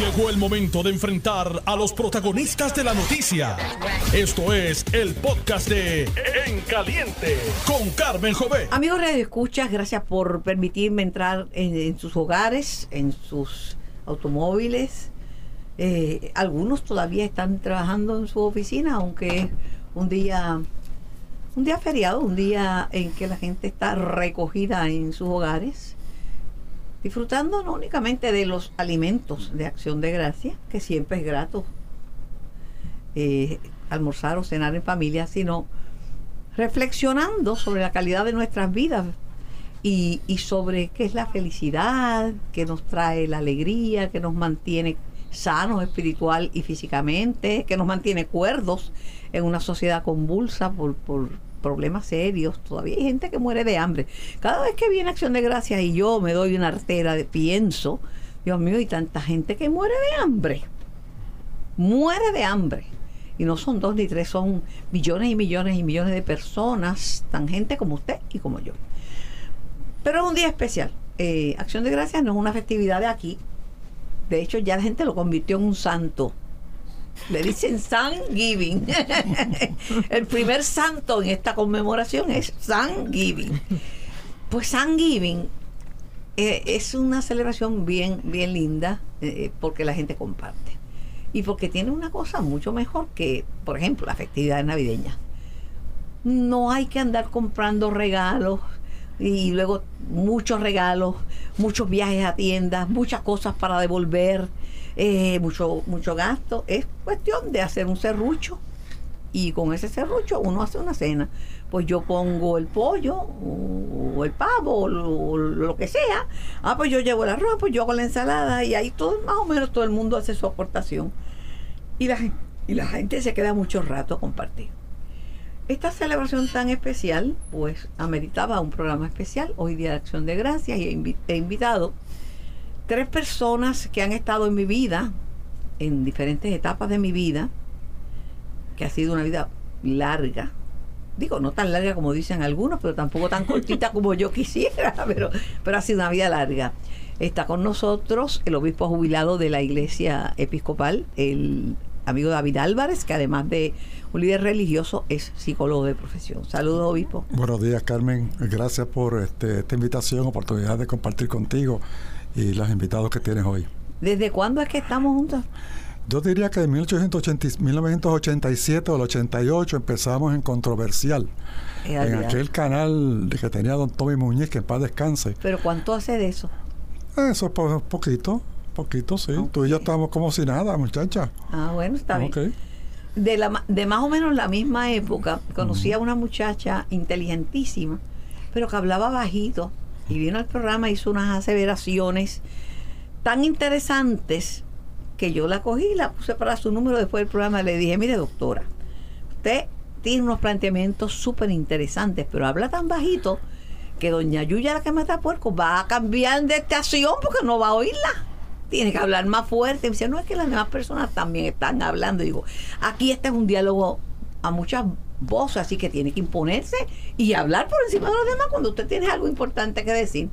Llegó el momento de enfrentar a los protagonistas de la noticia. Esto es el podcast de En Caliente con Carmen Jové. Amigos Radio Escuchas, gracias por permitirme entrar en, sus hogares, en sus automóviles. Eh, algunos todavía están trabajando en su oficina, aunque es un día, un día feriado, un día en que la gente está recogida en sus hogares disfrutando no únicamente de los alimentos de acción de gracia, que siempre es grato eh, almorzar o cenar en familia, sino reflexionando sobre la calidad de nuestras vidas y, y sobre qué es la felicidad, que nos trae la alegría, que nos mantiene sanos espiritual y físicamente, que nos mantiene cuerdos en una sociedad convulsa por, por problemas serios. Todavía hay gente que muere de hambre. Cada vez que viene Acción de Gracias y yo me doy una artera de pienso, Dios mío, hay tanta gente que muere de hambre. Muere de hambre. Y no son dos ni tres, son millones y millones y millones de personas, tan gente como usted y como yo. Pero es un día especial. Eh, Acción de Gracias no es una festividad de aquí. De hecho, ya la gente lo convirtió en un santo. Le dicen Thanksgiving. El primer santo en esta conmemoración es Thanksgiving. Pues Thanksgiving eh, es una celebración bien, bien linda eh, porque la gente comparte. Y porque tiene una cosa mucho mejor que, por ejemplo, la festividad navideña. No hay que andar comprando regalos y luego muchos regalos, muchos viajes a tiendas, muchas cosas para devolver eh, mucho, mucho gasto. Es cuestión de hacer un serrucho y con ese serrucho uno hace una cena. Pues yo pongo el pollo o el pavo o lo, lo, que sea. Ah, pues yo llevo el arroz, pues yo hago la ensalada y ahí todo, más o menos todo el mundo hace su aportación. Y la, y la gente se queda mucho rato a compartir. Esta celebración tan especial, pues ameritaba un programa especial, hoy Día de Acción de Gracias, y he invitado tres personas que han estado en mi vida, en diferentes etapas de mi vida, que ha sido una vida larga. Digo, no tan larga como dicen algunos, pero tampoco tan cortita como yo quisiera, pero, pero ha sido una vida larga. Está con nosotros el obispo jubilado de la iglesia episcopal, el amigo David Álvarez, que además de un líder religioso es psicólogo de profesión. Saludos, obispo. Buenos días, Carmen. Gracias por este, esta invitación, oportunidad de compartir contigo y los invitados que tienes hoy. ¿Desde cuándo es que estamos juntos? Yo diría que en 1880, 1987 o el 88 empezamos en Controversial. en aquel canal que tenía don Tommy Muñiz, que en paz descanse. ¿Pero cuánto hace de eso? Eso es po poquito, poquito, sí. Tú y yo estamos como si nada, muchacha. Ah, bueno, está bien. De, la, de más o menos la misma época, conocí a una muchacha inteligentísima, pero que hablaba bajito y vino al programa, hizo unas aseveraciones tan interesantes que yo la cogí, la puse para su número después del programa, le dije, mire doctora, usted tiene unos planteamientos súper interesantes, pero habla tan bajito que doña Yuya, la que mata puerco, va a cambiar de estación porque no va a oírla. Tiene que hablar más fuerte. Me dice, no es que las demás personas también están hablando. Digo, aquí este es un diálogo a muchas voz, así que tiene que imponerse y hablar por encima de los demás cuando usted tiene algo importante que decir.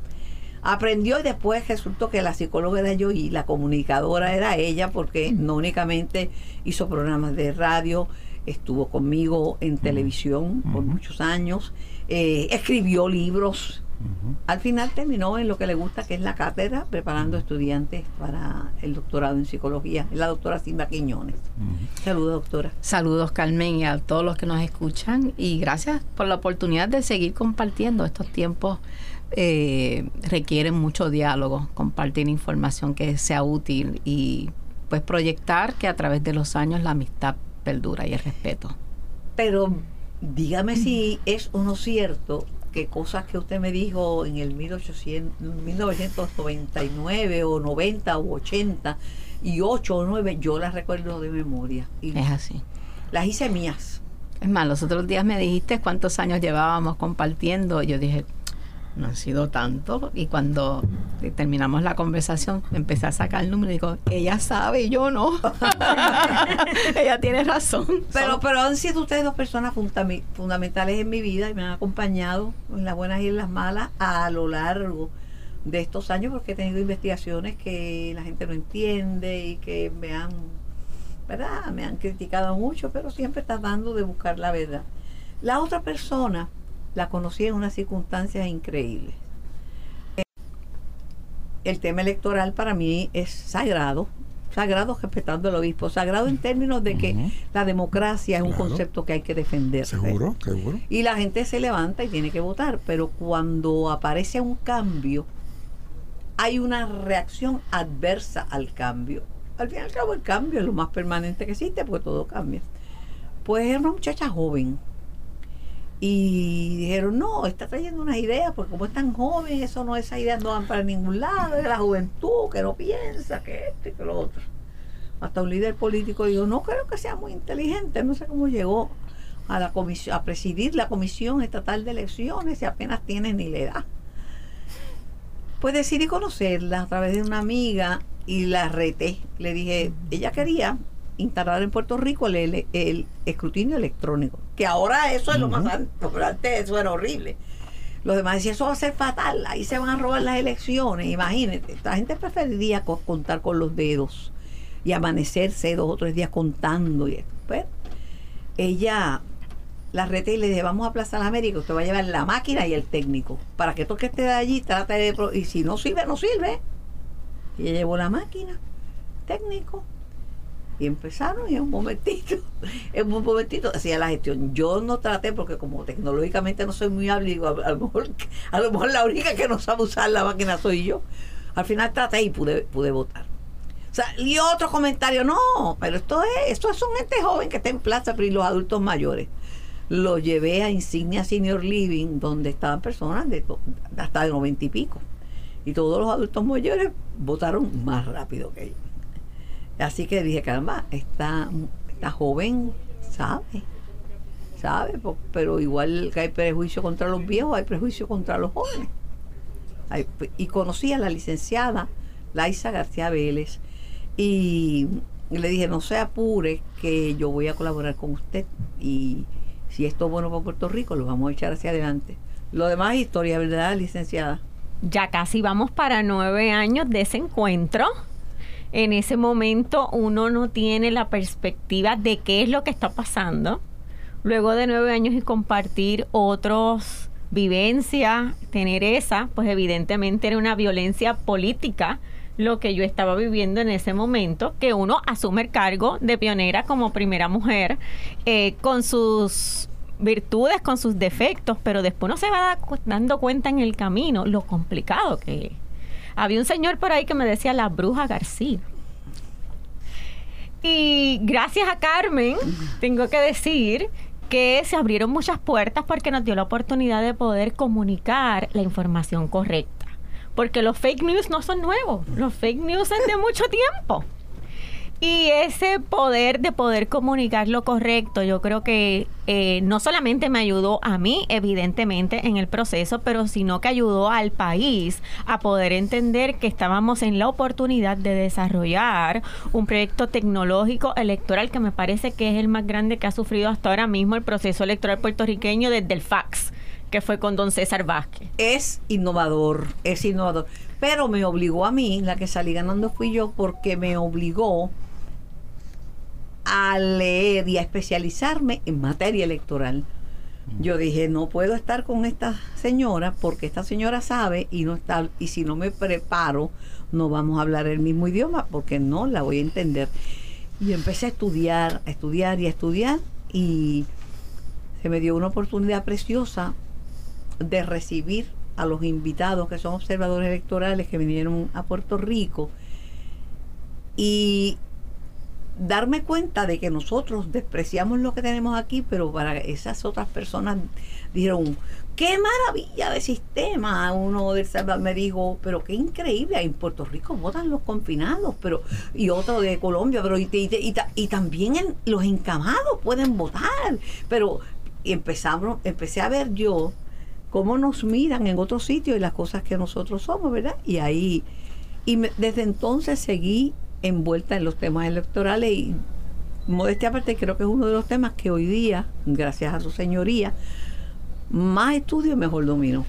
Aprendió y después resultó que la psicóloga era yo y la comunicadora era ella porque no únicamente hizo programas de radio, estuvo conmigo en televisión por muchos años, eh, escribió libros, al final terminó en lo que le gusta, que es la cátedra, preparando estudiantes para el doctorado en psicología. Es la doctora Simba Quiñones. Saludos, doctora. Saludos, Carmen, y a todos los que nos escuchan. Y gracias por la oportunidad de seguir compartiendo. Estos tiempos eh, requieren mucho diálogo, compartir información que sea útil y pues proyectar que a través de los años la amistad perdura y el respeto. Pero dígame si es o no cierto que cosas que usted me dijo en el 1800, 1999 o 90 o 80 y 8 o 9, yo las recuerdo de memoria. Y es así. Las hice mías. Es más, los otros días me dijiste cuántos años llevábamos compartiendo. Yo dije, no han sido tanto. Y cuando terminamos la conversación, empecé a sacar el número y digo, ella sabe y yo no. ella tiene razón. Pero, pero han sido ustedes dos personas fundamentales en mi vida y me han acompañado en las buenas y en las malas a lo largo de estos años porque he tenido investigaciones que la gente no entiende y que me han, ¿verdad? Me han criticado mucho, pero siempre tratando de buscar la verdad. La otra persona la conocí en unas circunstancias increíbles. El tema electoral para mí es sagrado, sagrado respetando al obispo, sagrado en términos de que la democracia es un concepto que hay que defender. Seguro, seguro. Y la gente se levanta y tiene que votar, pero cuando aparece un cambio, hay una reacción adversa al cambio. Al fin y al cabo, el cambio es lo más permanente que existe, porque todo cambia. Pues era una muchacha joven. Y dijeron, no, está trayendo unas ideas, porque como es tan joven, eso no, esas ideas no van para ningún lado, es la juventud que no piensa, que esto y que lo otro. Hasta un líder político dijo, no creo que sea muy inteligente, no sé cómo llegó a la comisión, a presidir la comisión estatal de elecciones y apenas tiene ni la edad. Pues decidí conocerla a través de una amiga y la reté. Le dije, ella quería instalar en Puerto Rico el, el, escrutinio electrónico, que ahora eso es lo más pero antes eso era horrible. Los demás decían, eso va a ser fatal, ahí se van a robar las elecciones, imagínate. La gente preferiría contar con los dedos y amanecerse dos o tres días contando. Y esto. Pues, ella la rete y le dije, vamos a Plaza de América, usted va a llevar la máquina y el técnico. Para que todo que esté de allí, trate de... Y si no sirve, no sirve. Y ella llevó la máquina, técnico. Y empezaron y en un momentito, en un momentito hacía la gestión. Yo no traté porque como tecnológicamente no soy muy hábil, a, lo mejor, a lo mejor la única que no sabe usar la máquina soy yo. Al final traté y pude, pude votar. O sea, y otro comentario, no, pero esto es, esto es un gente joven que está en plaza, pero y los adultos mayores lo llevé a Insignia Senior Living, donde estaban personas de hasta de noventa y pico. Y todos los adultos mayores votaron más rápido que ellos. Así que dije, caramba, esta, esta joven sabe, sabe, pero igual que hay prejuicio contra los viejos, hay prejuicio contra los jóvenes. y conocí a la licenciada Laisa García Vélez y le dije, no se apure, que yo voy a colaborar con usted y si esto es bueno para Puerto Rico, lo vamos a echar hacia adelante. Lo demás es historia, ¿verdad, licenciada? Ya casi vamos para nueve años de ese encuentro. En ese momento uno no tiene la perspectiva de qué es lo que está pasando. Luego de nueve años y compartir otros vivencias, tener esa, pues evidentemente era una violencia política lo que yo estaba viviendo en ese momento, que uno asume el cargo de pionera como primera mujer, eh, con sus virtudes, con sus defectos, pero después uno se va dando cuenta en el camino lo complicado que es. Había un señor por ahí que me decía la bruja García. Y gracias a Carmen, tengo que decir que se abrieron muchas puertas porque nos dio la oportunidad de poder comunicar la información correcta porque los fake news no son nuevos, los fake news son de mucho tiempo. Y ese poder de poder comunicar lo correcto, yo creo que eh, no solamente me ayudó a mí, evidentemente, en el proceso, pero sino que ayudó al país a poder entender que estábamos en la oportunidad de desarrollar un proyecto tecnológico electoral que me parece que es el más grande que ha sufrido hasta ahora mismo el proceso electoral puertorriqueño desde el fax que fue con don César Vázquez. Es innovador, es innovador. Pero me obligó a mí, la que salí ganando fui yo, porque me obligó a leer y a especializarme en materia electoral. Yo dije, no puedo estar con esta señora porque esta señora sabe y no está y si no me preparo no vamos a hablar el mismo idioma porque no la voy a entender. Y empecé a estudiar, a estudiar y a estudiar y se me dio una oportunidad preciosa de recibir a los invitados que son observadores electorales que vinieron a Puerto Rico y darme cuenta de que nosotros despreciamos lo que tenemos aquí, pero para esas otras personas dijeron, qué maravilla de sistema. Uno del Salvador me dijo, pero qué increíble, en Puerto Rico votan los confinados, pero y otro de Colombia, pero y, y, también los encamados pueden votar. Pero y empezamos, empecé a ver yo cómo nos miran en otros sitios y las cosas que nosotros somos, ¿verdad? Y ahí, y desde entonces seguí envuelta en los temas electorales y modestia aparte creo que es uno de los temas que hoy día, gracias a su señoría, más estudio y mejor domino.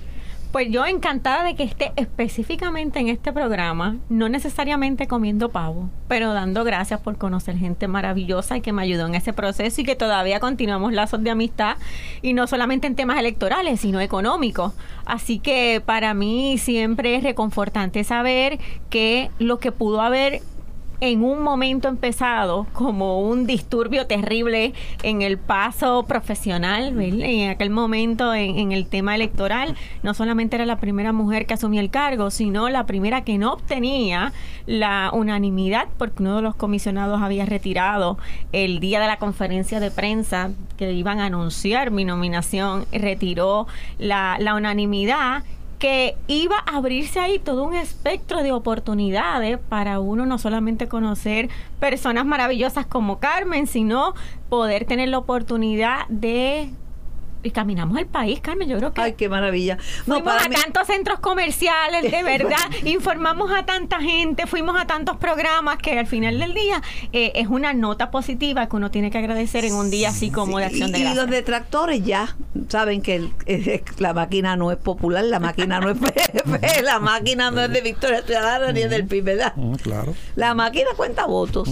Pues yo encantada de que esté específicamente en este programa, no necesariamente comiendo pavo, pero dando gracias por conocer gente maravillosa y que me ayudó en ese proceso y que todavía continuamos lazos de amistad y no solamente en temas electorales, sino económicos. Así que para mí siempre es reconfortante saber que lo que pudo haber en un momento empezado como un disturbio terrible en el paso profesional, en aquel momento en, el tema electoral, no solamente era la primera mujer que asumía el cargo, sino la primera que no obtenía la unanimidad porque uno de los comisionados había retirado el día de la conferencia de prensa que iban a anunciar mi nominación, retiró la, la unanimidad que iba a abrirse ahí todo un espectro de oportunidades para uno no solamente conocer personas maravillosas como Carmen, sino poder tener la oportunidad de y caminamos el país, Carmen. Yo creo que. Ay, qué maravilla. fuimos a tantos centros comerciales, de verdad. informamos a tanta gente, fuimos a tantos programas que al final del día eh, es una nota positiva que uno tiene que agradecer en un día así como de acción de gracias. Y los detractores ya saben que la máquina no es popular, la máquina no es PF, la máquina no es de Victoria Ciudadana ni es del PIB, ¿verdad? claro. La máquina cuenta votos.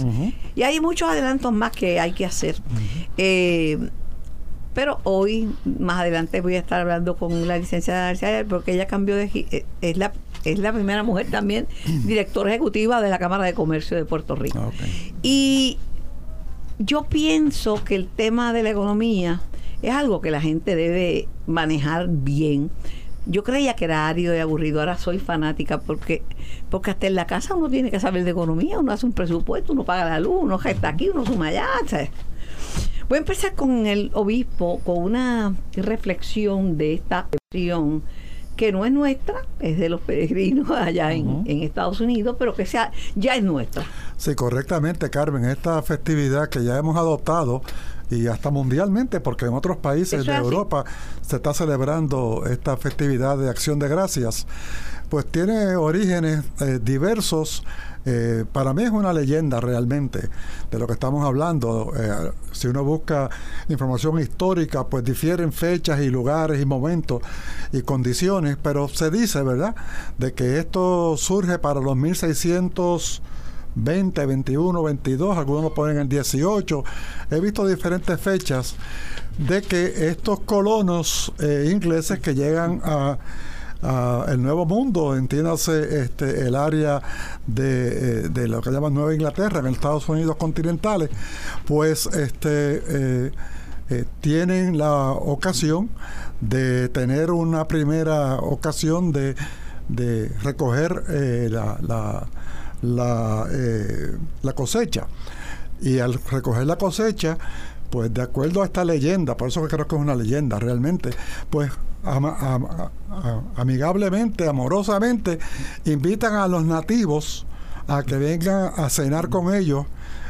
Y hay muchos adelantos más que hay que hacer. eh, pero hoy, más adelante, voy a estar hablando con la licenciada García porque ella cambió de. Eh, es la, es la primera mujer también directora ejecutiva de la Cámara de Comercio de Puerto Rico. Y yo pienso que el tema de la economía es algo que la gente debe manejar bien. Yo creía que era árido y aburrido, ahora soy fanática porque porque hasta en la casa uno tiene que saber de economía, uno hace un presupuesto, uno paga la luz, uno está aquí, uno suma allá, ¿sabes? Voy a empezar con el obispo, con una reflexión de esta cuestión que no es nuestra, es de los peregrinos allá en, Estados Unidos, pero que sea, ya es nuestra. Sí, correctamente, Carmen. Esta festividad que ya hemos adoptado y hasta mundialmente, porque en otros países de Europa se está celebrando esta festividad de acción de gracias, pues tiene orígenes eh, diversos eh, para mí es una leyenda realmente de lo que estamos hablando. Eh, si uno busca información histórica, pues difieren fechas y lugares y momentos y condiciones, pero se dice, ¿verdad?, de que esto surge para los 1620, 21, 22, algunos lo ponen en 18. He visto diferentes fechas de que estos colonos ingleses que llegan a el Nuevo Mundo, entiéndase este, el área de, eh, de, lo que llaman Nueva Inglaterra, en Estados Unidos continentales, pues este, eh, eh, tienen la ocasión de tener una primera ocasión de, de recoger la, la, la, la cosecha. Y al recoger la cosecha, pues de acuerdo a esta leyenda, por eso creo que es una leyenda realmente, pues amigablemente, amorosamente, invitan a los nativos a que vengan a cenar con ellos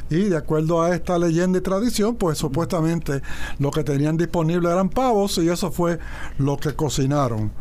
y de acuerdo a esta leyenda y tradición, pues supuestamente lo que tenían disponible eran pavos y eso fue lo que cocinaron.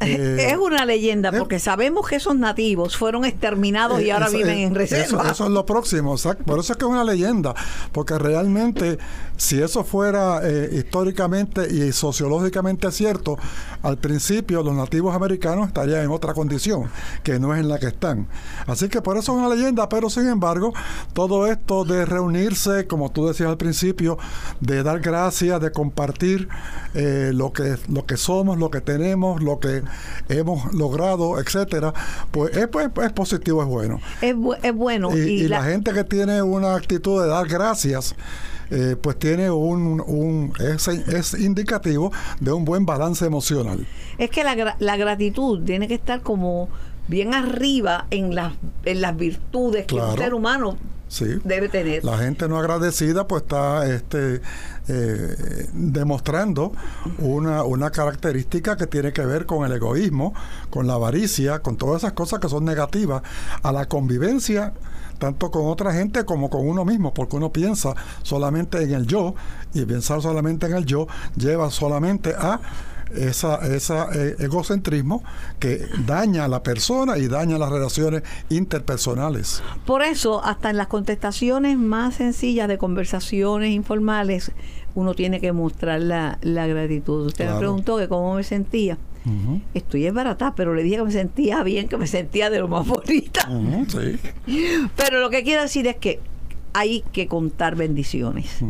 Es una leyenda, eh, porque sabemos que esos nativos fueron exterminados y eh, ahora viven en reserva. Eso, es lo próximo, por eso es que es una leyenda, porque realmente si eso fuera eh, históricamente y sociológicamente cierto, al principio los nativos americanos estarían en otra condición, que no es en la que están. Así que por eso es una leyenda, pero sin embargo, todo esto de reunirse, como tú decías al principio, de dar gracias, de compartir lo, que, lo que somos, lo que tenemos, lo que hemos logrado, etcétera, pues es, pues, es positivo, es bueno. Es, es bueno. Y, la, gente que tiene una actitud de dar gracias, eh, pues tiene un, un es, es, indicativo de un buen balance emocional. Es que la, la gratitud tiene que estar como bien arriba en las, en las virtudes que un ser humano debe tener. La gente no agradecida pues está este eh, demostrando una, una característica que tiene que ver con el egoísmo, con la avaricia, con todas esas cosas que son negativas a la convivencia tanto con otra gente como con uno mismo, porque uno piensa solamente en el yo y pensar solamente en el yo lleva solamente a esa, ese eh, egocentrismo que daña a la persona y daña las relaciones interpersonales. Por eso, hasta en las contestaciones más sencillas de conversaciones informales, uno tiene que mostrar la, gratitud. Usted me preguntó que cómo me sentía. Ujú. Estoy esbaratada, pero le dije que me sentía bien, que me sentía de lo más bonita. Sí. Pero lo que quiero decir es que hay que contar bendiciones.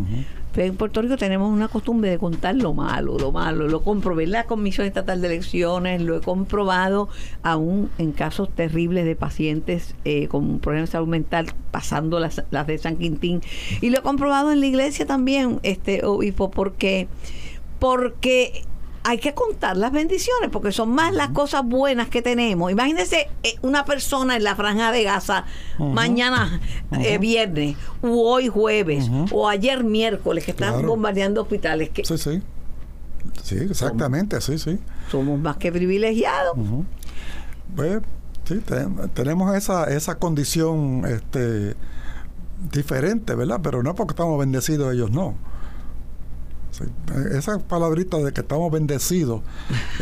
En Puerto Rico tenemos una costumbre de contar lo malo, lo malo. Lo comprobé en la Comisión Estatal de Elecciones, lo he comprobado aún en casos terribles de pacientes eh, con problemas de salud mental, pasando las, las de San Quintín. Y lo he comprobado en la iglesia también, este obispo, porque, porque hay que contar las bendiciones, porque son más las cosas buenas que tenemos. Imagínense eh, una persona en la franja de Gaza mañana eh, viernes, o hoy jueves, o ayer miércoles, que están Claro. bombardeando hospitales, que Sí, sí. Sí, exactamente, sí, sí. somos más que privilegiados. Pues, sí, te- tenemos esa, esa condición este, diferente, ¿verdad? Pero no porque estamos bendecidos, ellos no. Sí, esa palabrita de que estamos bendecidos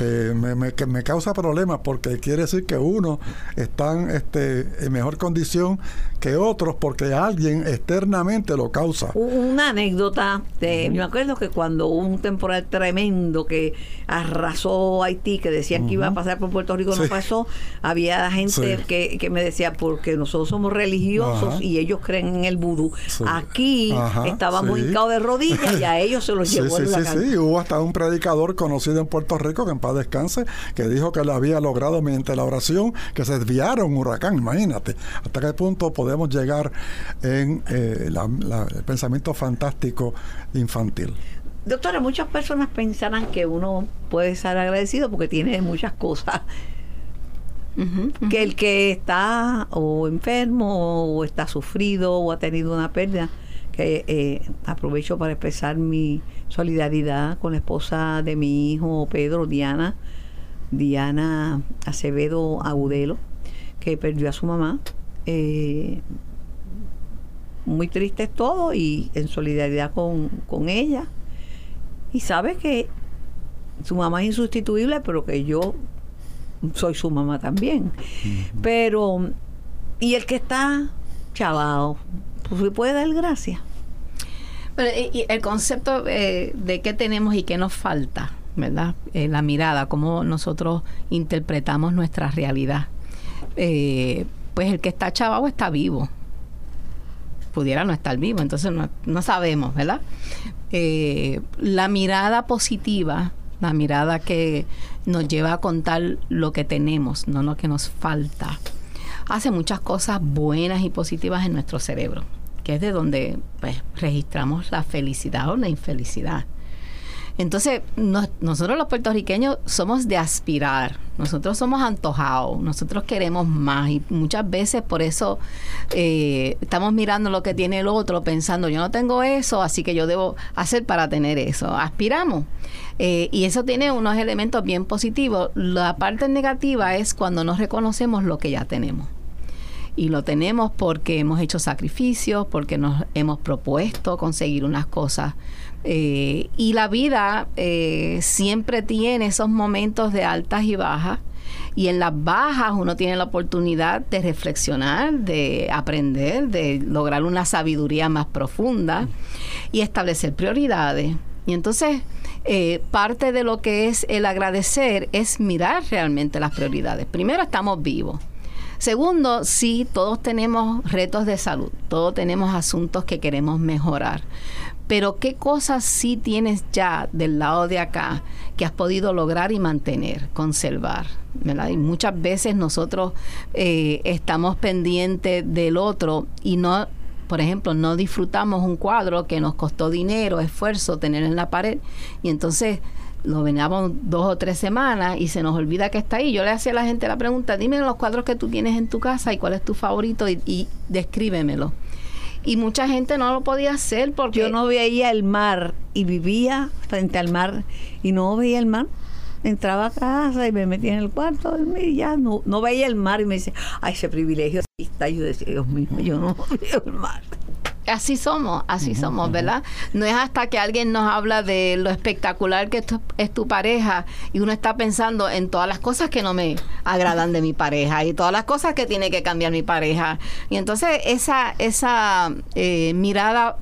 eh, me, me- que me causa problemas porque quiere decir que unos están este, en mejor condición que otros porque alguien externamente lo causa. Una anécdota, de, me acuerdo que cuando hubo un temporal tremendo que arrasó Haití, que decían que iba a pasar por Puerto Rico, no pasó, había gente Sí. que, que me decía, porque nosotros somos religiosos Ajá. y ellos creen en el vudú. Aquí Ajá, estábamos hincados de rodillas y a ellos se los Sí, sí, sí, sí. Hubo hasta un predicador conocido en Puerto Rico, que en paz descanse, que dijo que le había logrado mediante la oración que se desviara un huracán. Imagínate hasta qué punto podemos llegar en eh, la- la- el pensamiento fantástico infantil. Doctora, muchas personas pensarán que uno puede estar agradecido porque tiene muchas cosas. Que el que está o enfermo o está sufrido o ha tenido una pérdida, que eh, aprovecho para expresar mi solidaridad con la esposa de mi hijo Pedro, Diana, Diana Acevedo Agudelo, que perdió a su mamá. Eh, muy triste es todo y en solidaridad con, con ella. Y sabe que su mamá es insustituible, pero que yo soy su mamá también. Pero, y el que está chavado, pues le puede dar gracias. Pero, y- y el concepto eh, de qué tenemos y qué nos falta, ¿verdad? Eh, la mirada, cómo nosotros interpretamos nuestra realidad. Eh, pues el que está chavado está vivo. Pudiera no estar vivo, entonces no, no sabemos, ¿verdad? Eh, la mirada positiva, la mirada que nos lleva a contar lo que tenemos, no lo que nos falta, hace muchas cosas buenas y positivas en nuestro cerebro, que es de donde pues, registramos la felicidad o la infelicidad. Entonces, nos- nosotros los puertorriqueños somos de aspirar, nosotros somos antojados, nosotros queremos más y muchas veces por eso eh, estamos mirando lo que tiene el otro, pensando yo no tengo eso, así que yo debo hacer para tener eso. Aspiramos. Eh, y eso tiene unos elementos bien positivos. La parte negativa es cuando no reconocemos lo que ya tenemos y lo tenemos porque hemos hecho sacrificios, porque nos hemos propuesto conseguir unas cosas. Eh, y la vida eh, siempre tiene esos momentos de altas y bajas. Y en las bajas uno tiene la oportunidad de reflexionar, de aprender, de lograr una sabiduría más profunda y establecer prioridades. Y entonces, eh, parte de lo que es el agradecer es mirar realmente las prioridades. Primero, estamos vivos. Segundo, sí, todos tenemos retos de salud, todos tenemos asuntos que queremos mejorar. Pero ¿qué cosas sí tienes ya del lado de acá que has podido lograr y mantener, conservar? muchas veces nosotros eh, estamos pendientes del otro y no, por ejemplo, no disfrutamos un cuadro que nos costó dinero, esfuerzo tener en la pared y entonces lo veníamos dos o tres semanas y se nos olvida que está ahí. Yo le hacía a la gente la pregunta, dime los cuadros que tú tienes en tu casa y cuál es tu favorito y, y descríbemelo. Y mucha gente no lo podía hacer porque Yo no veía el mar y vivía frente al mar y no veía el mar. Entraba a casa y me metía en el cuarto y ya no, no veía el mar y me decía, ay, ese privilegio está. Y yo decía, Dios mío, yo no veo el mar. Así somos, así somos, ¿verdad? No es hasta que alguien nos habla de lo espectacular que es tu pareja y uno está pensando en todas las cosas que no me agradan de mi pareja y todas las cosas que tiene que cambiar mi pareja. Y entonces esa, esa eh, mirada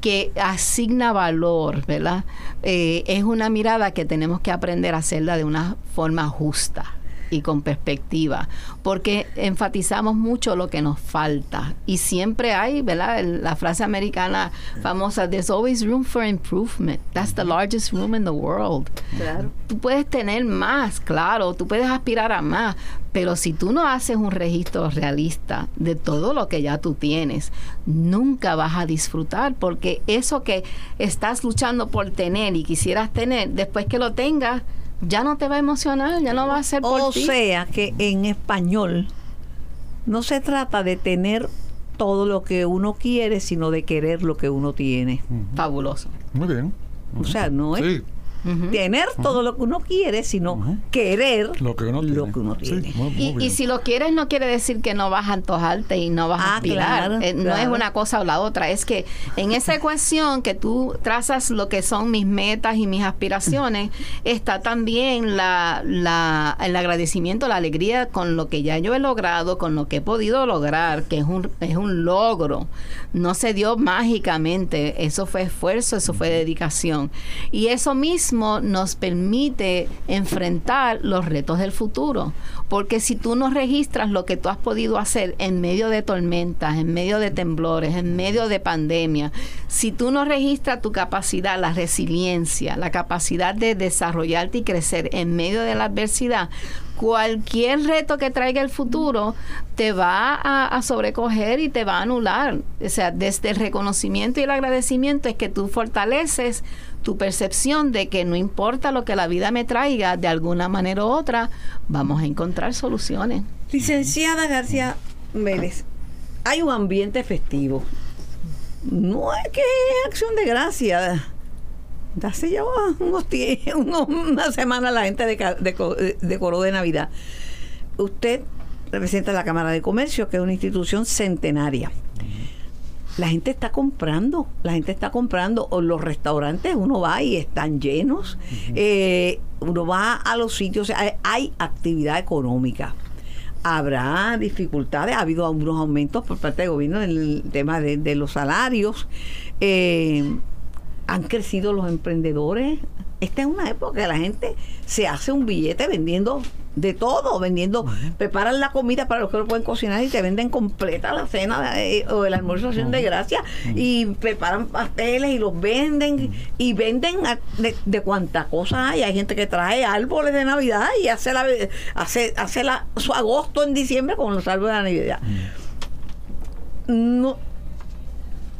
que asigna valor, ¿verdad? Eh, es una mirada que tenemos que aprender a hacerla de una forma justa y con perspectiva, porque enfatizamos mucho lo que nos falta y siempre hay, ¿verdad? La frase americana famosa, there's always room for improvement. That's the largest room in the world. Claro. Tú puedes tener más, claro, tú puedes aspirar a más, pero si tú no haces un registro realista de todo lo que ya tú tienes, nunca vas a disfrutar, porque eso que estás luchando por tener y quisieras tener, después que lo tengas, ya no te va a emocionar, ya no va a ser por O ti. sea que en español no se trata de tener todo lo que uno quiere, sino de querer lo que uno tiene. Fabuloso. Muy bien. O sea, no es Sí, Tener todo lo que uno quiere, sino querer lo que uno tiene. lo que uno Sí, tiene. muy- muy Y, si lo quieres no quiere decir que no vas a antojarte y no vas a Ah, aspirar. claro, Eh, no es una cosa o la otra. Es que en esa ecuación que tú trazas lo que son mis metas y mis aspiraciones, está también la, la- el agradecimiento, la alegría con lo que ya yo he logrado, con lo que he podido lograr, que es un, es un logro. No se dio mágicamente. Eso fue esfuerzo, eso fue dedicación. Y eso mismo nos permite enfrentar los retos del futuro. Porque si tú no registras lo que tú has podido hacer en medio de tormentas, en medio de temblores, en medio de pandemia, si tú no registras tu capacidad, la resiliencia, la capacidad de desarrollarte y crecer en medio de la adversidad, cualquier reto que traiga el futuro te va a, a sobrecoger y te va a anular. O sea, desde el reconocimiento y el agradecimiento es que tú fortaleces tu percepción de que no importa lo que la vida me traiga, de alguna manera u otra, vamos a encontrar soluciones. Licenciada García Vélez, hay un ambiente festivo. No es que es acción de gracia. Hace ya unos unos- una semana la gente deca- deco- eh, decoró de Navidad. Usted representa la Cámara de Comercio, que es una institución centenaria. La gente está comprando, la gente está comprando. O los restaurantes, uno va y están llenos. Eh, uno va a los sitios, hay, hay actividad económica. Habrá dificultades, ha habido algunos aumentos por parte del gobierno en el tema de, de los salarios. Eh, han crecido los emprendedores. Esta es una época que la gente se hace un billete vendiendo de todo, vendiendo, preparan la comida para los que lo pueden cocinar y te venden completa la cena eh, o el almuerzo de de gracia y preparan pasteles y los venden y venden de, de cuánta cosa hay. Hay gente que trae árboles de Navidad y hace la hace, hace la, su agosto en diciembre con los árboles de Navidad. No,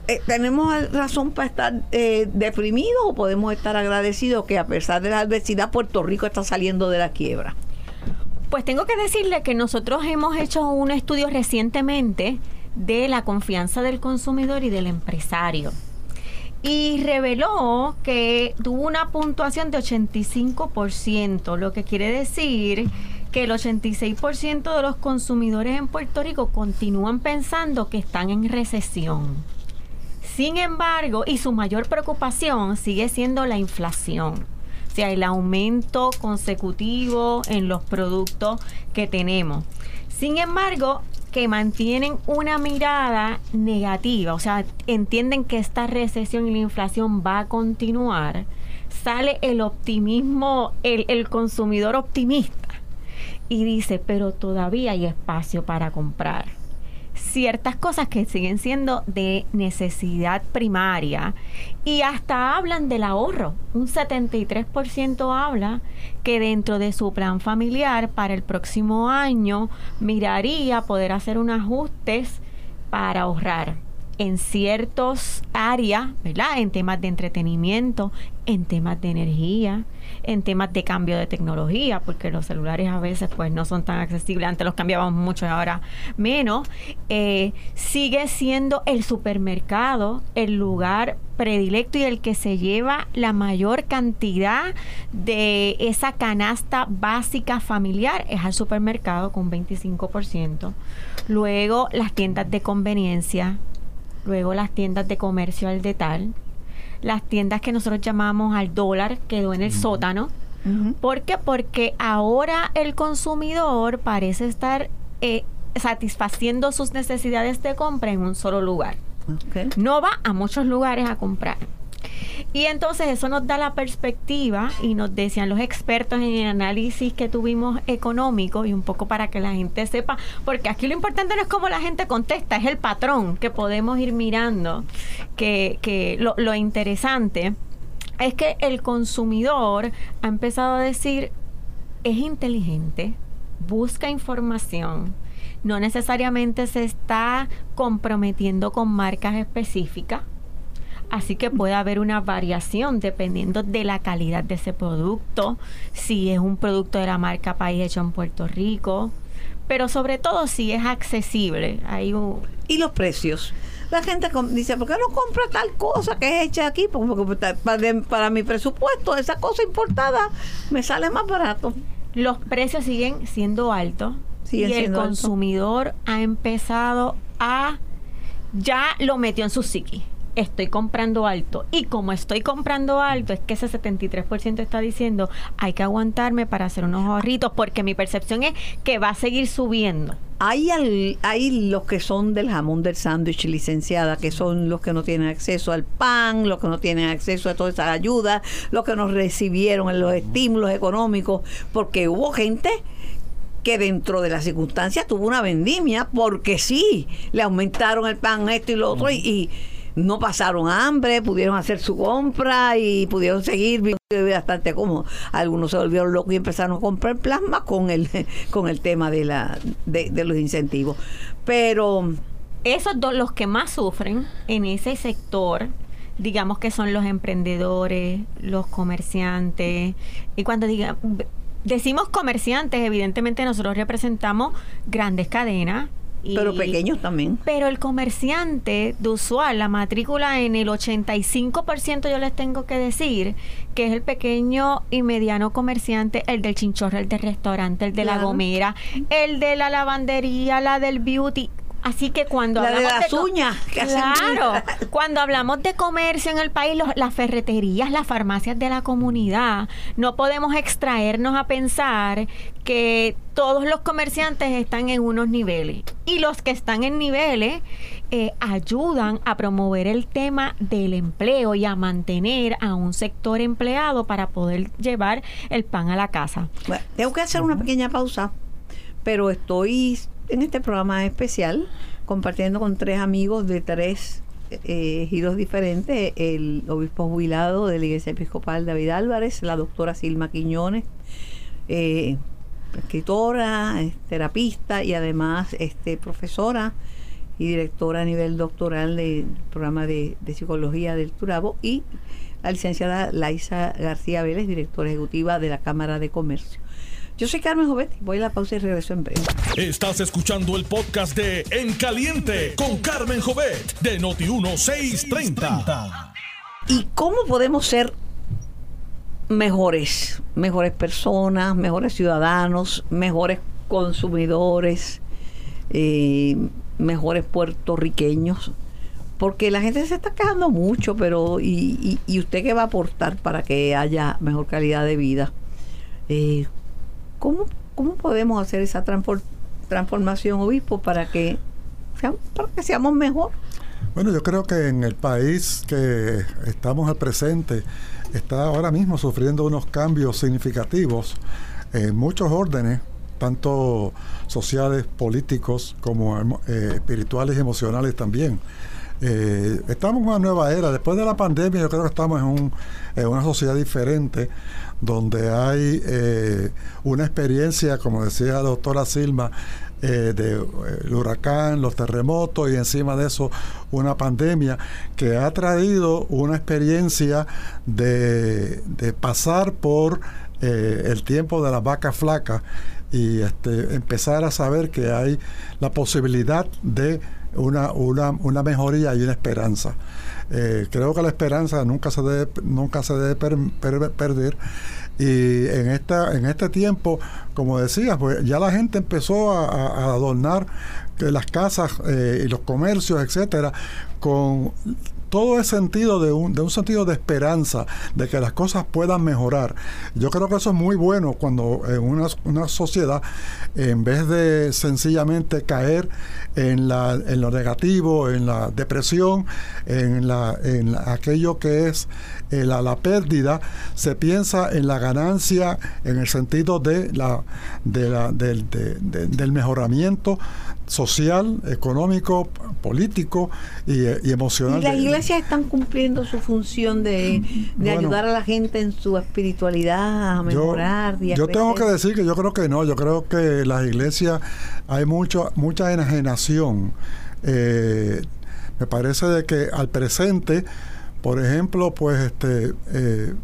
eh, ¿Tenemos razón para estar eh, deprimidos o podemos estar agradecidos que a pesar de la adversidad Puerto Rico está saliendo de la quiebra? Pues tengo que decirle que nosotros hemos hecho un estudio recientemente de la confianza del consumidor y del empresario. Y reveló que tuvo una puntuación de 85%, lo que quiere decir que el 86% de los consumidores en Puerto Rico continúan pensando que están en recesión. Sin embargo, y su mayor preocupación sigue siendo la inflación. Sea, el aumento consecutivo en los productos que tenemos. Sin embargo, que mantienen una mirada negativa, o sea, entienden que esta recesión y la inflación va a continuar, sale el optimismo, el, el consumidor optimista y dice, pero todavía hay espacio para comprar ciertas cosas que siguen siendo de necesidad primaria y hasta hablan del ahorro. Un 73% habla que dentro de su plan familiar para el próximo año miraría poder hacer unos ajustes para ahorrar en ciertas áreas, ¿verdad? En temas de entretenimiento, en temas de energía, en temas de cambio de tecnología, porque los celulares a veces pues no son tan accesibles, antes los cambiábamos mucho y ahora menos, eh, sigue siendo el supermercado el lugar predilecto y el que se lleva la mayor cantidad de esa canasta básica familiar es al supermercado con 25%. Luego las tiendas de conveniencia, luego las tiendas de comercio al detal, las tiendas que nosotros llamamos al dólar, quedó en el sótano. ¿Por qué? Porque ahora el consumidor parece estar eh, satisfaciendo sus necesidades de compra en un solo lugar. No va a muchos lugares a comprar. Y entonces eso nos da la perspectiva y nos decían los expertos en el análisis que tuvimos económico y un poco para que la gente sepa, porque aquí lo importante no es cómo la gente contesta, es el patrón que podemos ir mirando, que, que lo, lo interesante es que el consumidor ha empezado a decir, es inteligente, busca información, no necesariamente se está comprometiendo con marcas específicas. Así que puede haber una variación dependiendo de la calidad de ese producto, si es un producto de la marca País hecho en Puerto Rico, pero sobre todo si es accesible. Hay un, Y los precios. La gente dice, ¿por qué no compra tal cosa que es hecha aquí? Porque, porque ta- para, para mi presupuesto, esa cosa importada me sale más barato. los precios siguen siendo altos y el consumidor ha empezado a ya lo metió en su psiqui. Estoy comprando alto. Y como estoy comprando alto, es que ese 73% está diciendo, hay que aguantarme para hacer unos ahorritos, porque mi percepción es que va a seguir subiendo. Hay, al- hay los que son del jamón del sándwich licenciada, que son los que no tienen acceso al pan, los que no tienen acceso a todas esas ayudas, los que no recibieron los estímulos económicos, porque hubo gente que dentro de las circunstancias tuvo una vendimia, porque sí, le aumentaron el pan, esto y lo otro, y no pasaron hambre, pudieron hacer su compra y pudieron seguir viviendo bastante cómodo. Algunos se volvieron locos y empezaron a comprar plasma con el, con el tema de, la, de, de los incentivos. Pero Esos dos, los que más sufren en ese sector, digamos que son los emprendedores, los comerciantes. Y cuando diga, decimos comerciantes, evidentemente nosotros representamos grandes cadenas. Y- pero pequeños también. Pero el comerciante de usual, la matrícula en el 85% yo les tengo que decir que es el pequeño y mediano comerciante, el del chinchorro, el del restaurante, el de la gomera, el de la lavandería, la del beauty. Así que cuando La de hablamos las uñas, hacen claro, cuando hablamos de comercio en el país, los- las ferreterías, las farmacias de la comunidad, no podemos extraernos a pensar que todos los comerciantes están en unos niveles. Y los que están en niveles eh, ayudan a promover el tema del empleo y a mantener a un sector empleado para poder llevar el pan a la casa. Bueno, tengo que hacer una pequeña pausa, pero estoy en este programa especial compartiendo con tres amigos de tres eh, diferentes, el obispo jubilado de la Iglesia Episcopal David Álvarez, la doctora Silma Quiñones, eh, escritora, terapista y además este, profesora y directora a nivel doctoral del programa de, de psicología del Turabo y la licenciada Laisa García Vélez, directora ejecutiva de la Cámara de Comercio. Yo soy Carmen Jovetti, voy a la pausa y regreso en breve. Estás escuchando el podcast de En Caliente con Carmen Jovet de Noti1630. ¿Y cómo podemos ser mejores, mejores personas, mejores ciudadanos, mejores consumidores, eh, mejores puertorriqueños? Porque la gente se está quejando mucho, pero ¿y, y, y usted qué va a aportar para que haya mejor calidad de vida? Eh, ¿cómo, ¿Cómo podemos hacer esa transfor- transformación, obispo, para que, seamos- para mejor? Bueno, yo creo que en el país que estamos al presente está ahora mismo sufriendo unos cambios significativos en muchos órdenes, tanto sociales, políticos, como emo- eh, espirituales y emocionales también. Eh, estamos en una nueva era. Después de la pandemia, yo creo que estamos en una sociedad diferente, donde hay eh, una experiencia, como decía la doctora Silma, eh, de eh, huracán, los terremotos y encima de eso una pandemia que ha traído una experiencia de, pasar por el tiempo de las vacas flacas y este, empezar a saber que hay la posibilidad de una, una, una mejoría y una esperanza. Eh, creo que la esperanza nunca se debe, nunca se debe per- per- perder. Y en esta, en este tiempo, como decías, pues ya la gente empezó a, adornar que las casas eh, y los comercios, etcétera, con todo es sentido de un, de un sentido de esperanza, de que las cosas puedan mejorar. Yo creo que eso es muy bueno cuando en una, una sociedad, en vez de sencillamente caer en, la, en lo negativo, en la depresión, en, la, en aquello que es eh, la, la, pérdida, se piensa en la ganancia en el sentido de la, de la, del, de, de, del mejoramiento social, económico, político y, y emocional. Y iglesias están cumpliendo su función de, de bueno, ayudar a la gente en su espiritualidad a mejorar. Yo, yo tengo que decir que yo creo que no, yo creo que las iglesias hay mucho, mucha enajenación. Eh, me parece de que al presente, por ejemplo, pues este eh,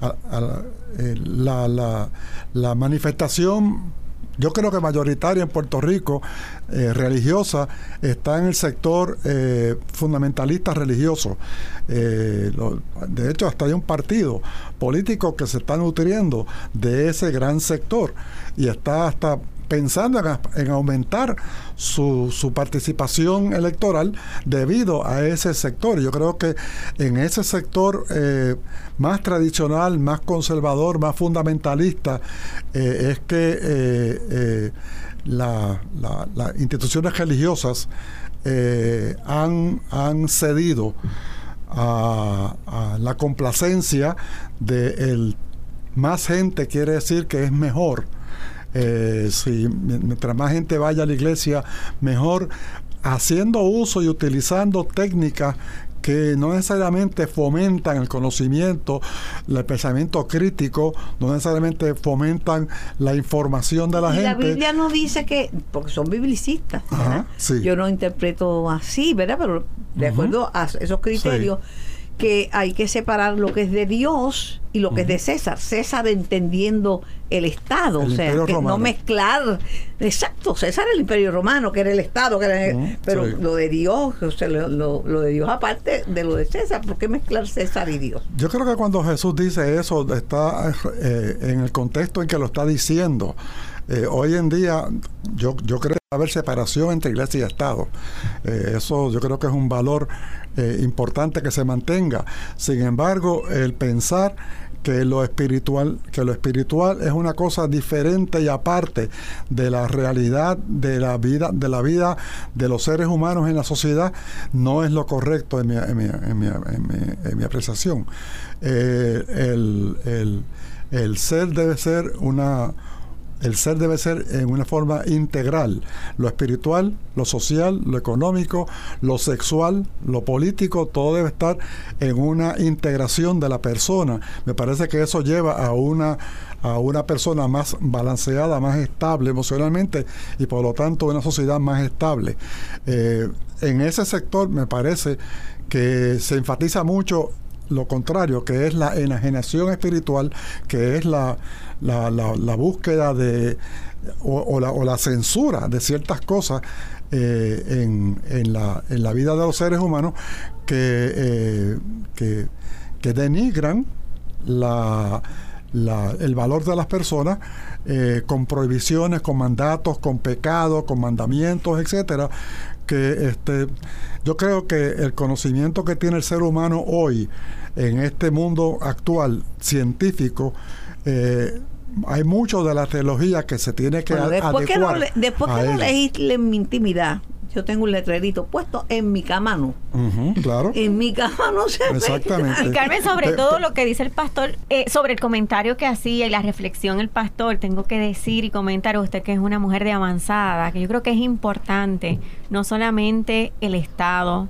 a, a, eh, la, la, la manifestación yo creo que mayoritaria en Puerto Rico, eh, religiosa, está en el sector eh, fundamentalista religioso. Eh, de hecho, hasta hay un partido político que se está nutriendo de ese gran sector y está hasta pensando en, en aumentar su, su, participación electoral debido a ese sector. Yo creo que en ese sector eh, más tradicional, más conservador, más fundamentalista, eh, es que eh, las la, la instituciones religiosas han, han cedido a, a la complacencia de el más gente quiere decir que es mejor eh, si mientras más gente vaya a la iglesia, mejor haciendo uso y utilizando técnicas que no necesariamente fomentan el conocimiento, el pensamiento crítico, no necesariamente fomentan la información de la y gente. La Biblia no dice que, porque son biblicistas, Ajá, sí. yo no interpreto así, ¿verdad? Pero de uh -huh. acuerdo a esos criterios. Sí que hay que separar lo que es de Dios y lo que uh -huh. es de César. César entendiendo el Estado, el o sea, que no mezclar. Exacto, César el Imperio Romano, que era el Estado, que era, uh -huh. pero sí. lo de Dios, o sea, lo, lo, lo, de Dios aparte de lo de César, ¿por qué mezclar César y Dios? Yo creo que cuando Jesús dice eso, está eh, en el contexto en que lo está diciendo. Eh, hoy en día yo, yo creo que va a haber separación entre iglesia y Estado. Eh, eso yo creo que es un valor eh, importante que se mantenga. Sin embargo, el pensar que lo espiritual que lo espiritual es una cosa diferente y aparte de la realidad de la vida de la vida de los seres humanos en la sociedad no es lo correcto en mi, en mi, en mi, en mi apreciación eh, el, el, el ser debe ser una el ser debe ser en una forma integral, lo espiritual, lo social, lo económico, lo sexual, lo político, todo debe estar en una integración de la persona. Me parece que eso lleva a una a una persona más balanceada, más estable emocionalmente y por lo tanto una sociedad más estable. Eh, en ese sector me parece que se enfatiza mucho lo contrario, que es la enajenación espiritual, que es la, la, la, la búsqueda de o, la, o, la, censura de ciertas cosas eh, en, en, la, en, la, vida de los seres humanos que, eh, que, que denigran la, el valor de las personas eh, con prohibiciones, con mandatos, con pecados, con mandamientos, etcétera, que este, yo creo que el conocimiento que tiene el ser humano hoy en este mundo actual científico eh, hay mucho de la teología que se tiene que bueno, después adecuar que no, después que no mi intimidad yo tengo un letrerito puesto en mi cama no. Uh -huh, claro. En mi cama no se Exactamente. Y Carmen, sobre todo lo que dice el pastor, eh, sobre el comentario que hacía y la reflexión el pastor, tengo que decir y comentar a usted que es una mujer de avanzada, que yo creo que es importante, no solamente el Estado,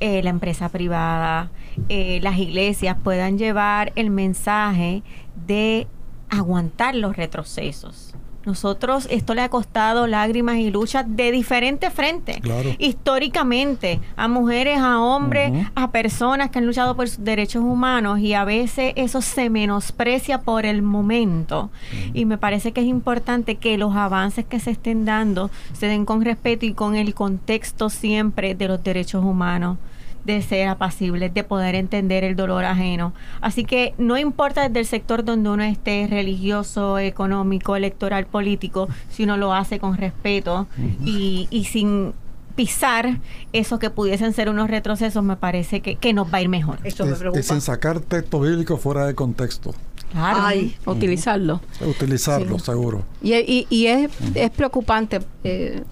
eh, la empresa privada, eh, las iglesias puedan llevar el mensaje de aguantar los retrocesos. Nosotros, esto le ha costado lágrimas y luchas de diferentes frentes. Claro. Históricamente, a mujeres, a hombres, uh -huh. a personas que han luchado por sus derechos humanos y a veces eso se menosprecia por el momento. Uh -huh. Y me parece que es importante que los avances que se estén dando se den con respeto y con el contexto siempre de los derechos humanos de ser apacibles, de poder entender el dolor ajeno. Así que no importa desde el sector donde uno esté, religioso, económico, electoral, político, si uno lo hace con respeto y, y, sin pisar eso que pudiesen ser unos retrocesos, me parece que, que nos va a ir mejor. Eso me Y- y, preocupa. sin sacar texto bíblico fuera de contexto. Claro. Ay, Utilizarlo. Utilizarlo, Sí. seguro. Y, y- y es, es preocupante, eh,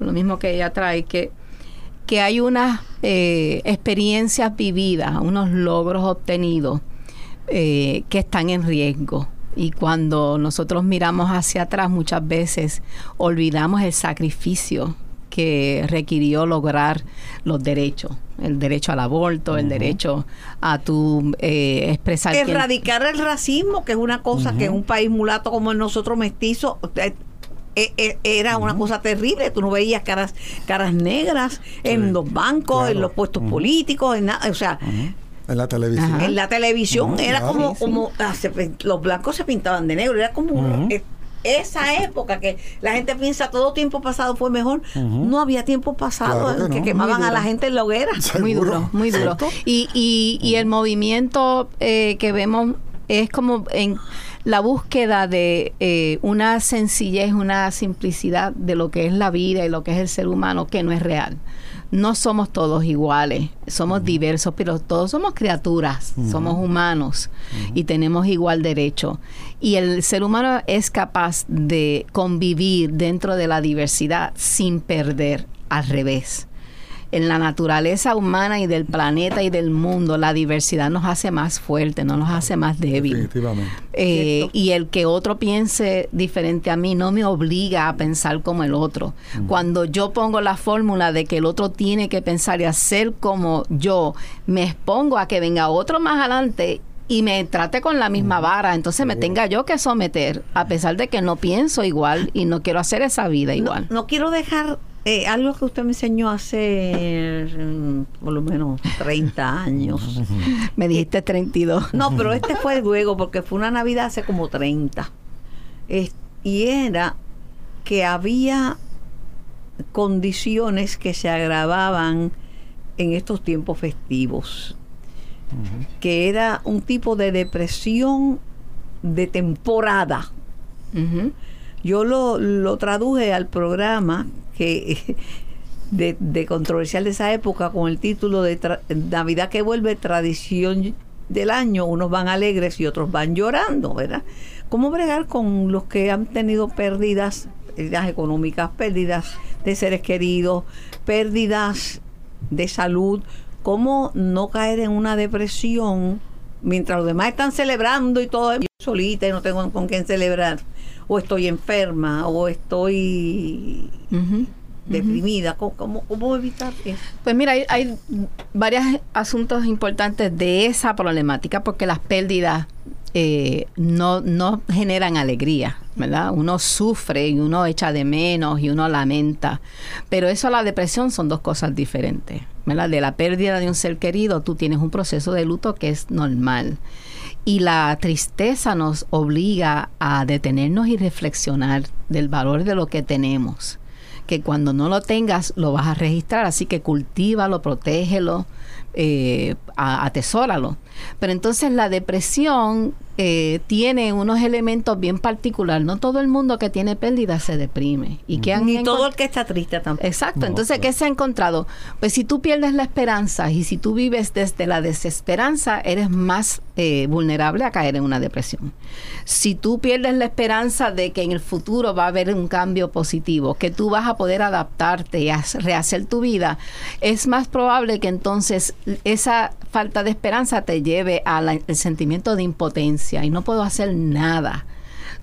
lo mismo que ella trae, que, que hay unas eh, experiencias vividas, unos logros obtenidos eh, que están en riesgo. Y cuando nosotros miramos hacia atrás, muchas veces olvidamos el sacrificio que requirió lograr los derechos, el derecho al aborto, el derecho a tu eh, expresar quién- erradicar el racismo, que es una cosa que en un país mulato como el nosotros mestizo eh, eh, era una cosa terrible. Tú no veías caras caras negras en Sí, los bancos, claro. en los puestos políticos, en nada. O sea, En la televisión. Ajá. en la televisión era claro. como, Sí, sí. como ah, se los blancos se pintaban de negro. Era como eh, esa época que la gente piensa todo tiempo pasado fue mejor. No había tiempo pasado Claro que quemaban a la gente en la hoguera. Muy duro, muy duro. Y, y, y el movimiento eh, que vemos es como en la búsqueda de eh, una sencillez, una simplicidad de lo que es la vida y lo que es el ser humano que no es real. No somos todos iguales, somos diversos, pero todos somos criaturas, somos humanos y tenemos igual derecho. Y el ser humano es capaz de convivir dentro de la diversidad sin perder al revés en la naturaleza humana y del planeta y del mundo, la diversidad nos hace más fuerte, no nos hace más débil. Definitivamente. Eh, y el que otro piense diferente a mí no me obliga a pensar como el otro. Cuando yo pongo la fórmula de que el otro tiene que pensar y hacer como yo, me expongo a que venga otro más adelante y me trate con la misma vara, entonces me tenga yo que someter, a pesar de que no pienso igual y no quiero hacer esa vida No, igual. no quiero dejar eh, algo que usted me enseñó hace mm, por lo menos 30 años. Me dijiste 32. No, pero este fue luego porque fue una Navidad hace como 30. Es- y era que había condiciones que se agravaban en estos tiempos festivos. Que era un tipo de depresión de temporada. Yo lo, lo traduje al programa que de, de controversial de esa época con el título de Navidad que vuelve, tradición del año. Unos van alegres y otros van llorando, ¿verdad? ¿Cómo bregar con los que han tenido pérdidas, pérdidas económicas, pérdidas de seres queridos, pérdidas de salud? ¿Cómo no caer en una depresión mientras los demás están celebrando y todo? Yo solita y no tengo con quién celebrar o estoy enferma o estoy deprimida. ¿Cómo, cómo, cómo evitar eso? Pues mira, hay, hay varios asuntos importantes de esa problemática porque las pérdidas eh, no, no generan alegría, ¿verdad? Uno sufre y uno echa de menos y uno lamenta, pero eso a la depresión son dos cosas diferentes, ¿verdad? De la pérdida de un ser querido, tú tienes un proceso de luto que es normal. Y la tristeza nos obliga a detenernos y reflexionar del valor de lo que tenemos que cuando no lo tengas lo vas a registrar, así que cultívalo, protégelo, eh, atesóralo. Pero entonces la depresión eh, tiene unos elementos bien particulares. No todo el mundo que tiene pérdida se deprime. ¿Y que han Ni todo el que está triste tampoco. Exacto. No, Entonces, claro. ¿qué se ha encontrado? Pues si tú pierdes la esperanza y si tú vives desde la desesperanza, eres más eh, vulnerable a caer en una depresión. Si tú pierdes la esperanza de que en el futuro va a haber un cambio positivo, que tú vas a poder adaptarte y rehacer tu vida, es más probable que entonces esa falta de esperanza te lleve al sentimiento de impotencia y no puedo hacer nada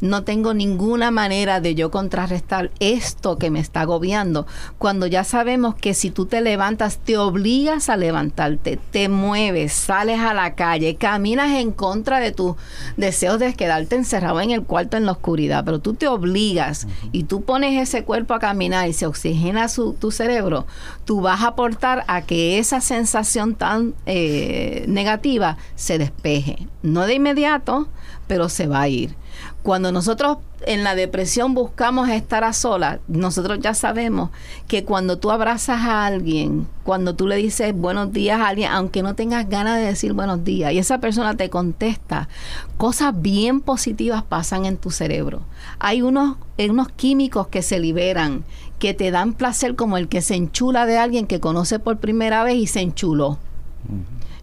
no tengo ninguna manera de yo contrarrestar esto que me está agobiando. Cuando ya sabemos que si tú te levantas, te obligas a levantarte, te mueves, sales a la calle, caminas en contra de tus deseos de quedarte encerrado en el cuarto en la oscuridad, pero tú te obligas y tú pones ese cuerpo a caminar y se oxigena su- tu cerebro, tú vas a aportar a que esa sensación tan eh, negativa se despeje. No de inmediato, pero se va a ir. Cuando nosotros en la depresión buscamos estar a solas, nosotros ya sabemos que cuando tú abrazas a alguien, cuando tú le dices buenos días a alguien, aunque no tengas ganas de decir buenos días, y esa persona te contesta, cosas bien positivas pasan en tu cerebro. Hay unos, unos químicos que se liberan, que te dan placer como el que se enchula de alguien que conoce por primera vez y se enchuló.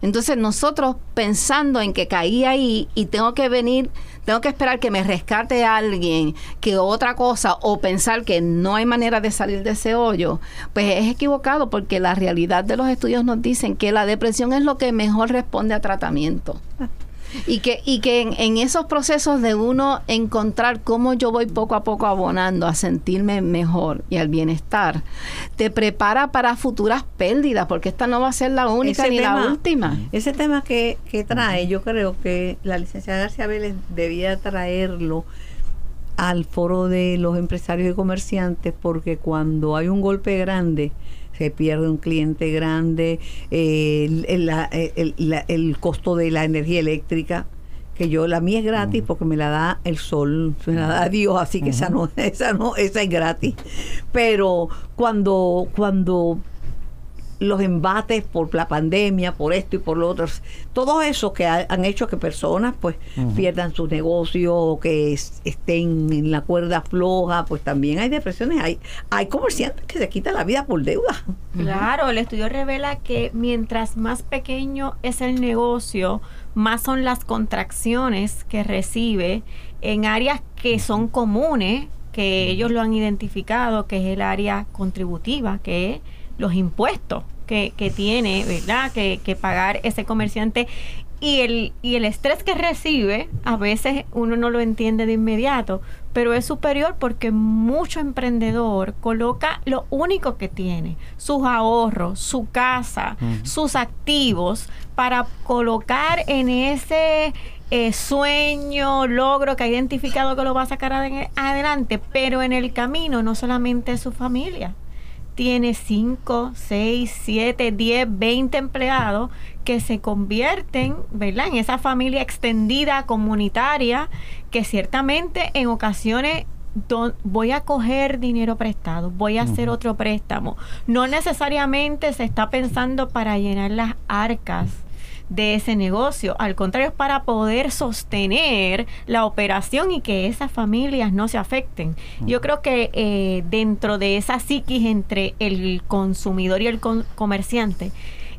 Entonces nosotros pensando en que caí ahí y tengo que venir, tengo que esperar que me rescate alguien, que otra cosa, o pensar que no hay manera de salir de ese hoyo, pues es equivocado porque la realidad de los estudios nos dicen que la depresión es lo que mejor responde a tratamiento. Y que, y que en, esos procesos de uno encontrar cómo yo voy poco a poco abonando a sentirme mejor y al bienestar, te prepara para futuras pérdidas, porque esta no va a ser la única ni la última. Ese tema que, que trae, yo creo que la licenciada García Vélez debía traerlo al foro de los empresarios y comerciantes, porque cuando hay un golpe grande, se pierde un cliente grande, el, el, costo de la energía eléctrica, que yo la mía es gratis porque me la da el sol, me la da Dios, así que esa no, esa no, esa es gratis. Pero cuando, cuando los embates por la pandemia, por esto y por lo otro, todo eso que han hecho que personas pues pierdan su negocio o que estén en la cuerda floja, pues también hay depresiones, hay, hay comerciantes que se quitan la vida por deuda. Claro, el estudio revela que mientras más pequeño es el negocio, más son las contracciones que recibe en áreas que son comunes, que ellos lo han identificado, que es el área contributiva, que es los impuestos que, que tiene, ¿verdad? Que, que pagar ese comerciante. Y el, y el estrés que recibe, a veces uno no lo entiende de inmediato, pero es superior porque mucho emprendedor coloca lo único que tiene, sus ahorros, su casa, sus activos, para colocar en ese eh, sueño, logro que ha identificado que lo va a sacar adelante, pero en el camino no solamente su familia, tiene 5, 6, 7, 10, 20 empleados que se convierten, ¿verdad? En esa familia extendida comunitaria que ciertamente en ocasiones voy a coger dinero prestado, voy a hacer otro préstamo. No necesariamente se está pensando para llenar las arcas de ese negocio. Al contrario, es para poder sostener la operación y que esas familias no se afecten. Yo creo que eh, dentro de esa psiquis entre el consumidor y el comerciante,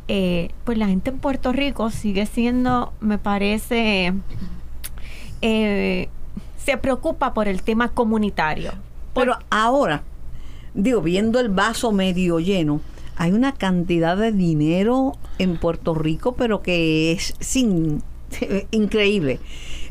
eh, pues la gente en Puerto Rico sigue siendo, me parece, eh, se preocupa por el tema comunitario. Pero ahora, digo, viendo el vaso medio lleno, hay una cantidad de dinero en Puerto Rico, pero que es sin increíble.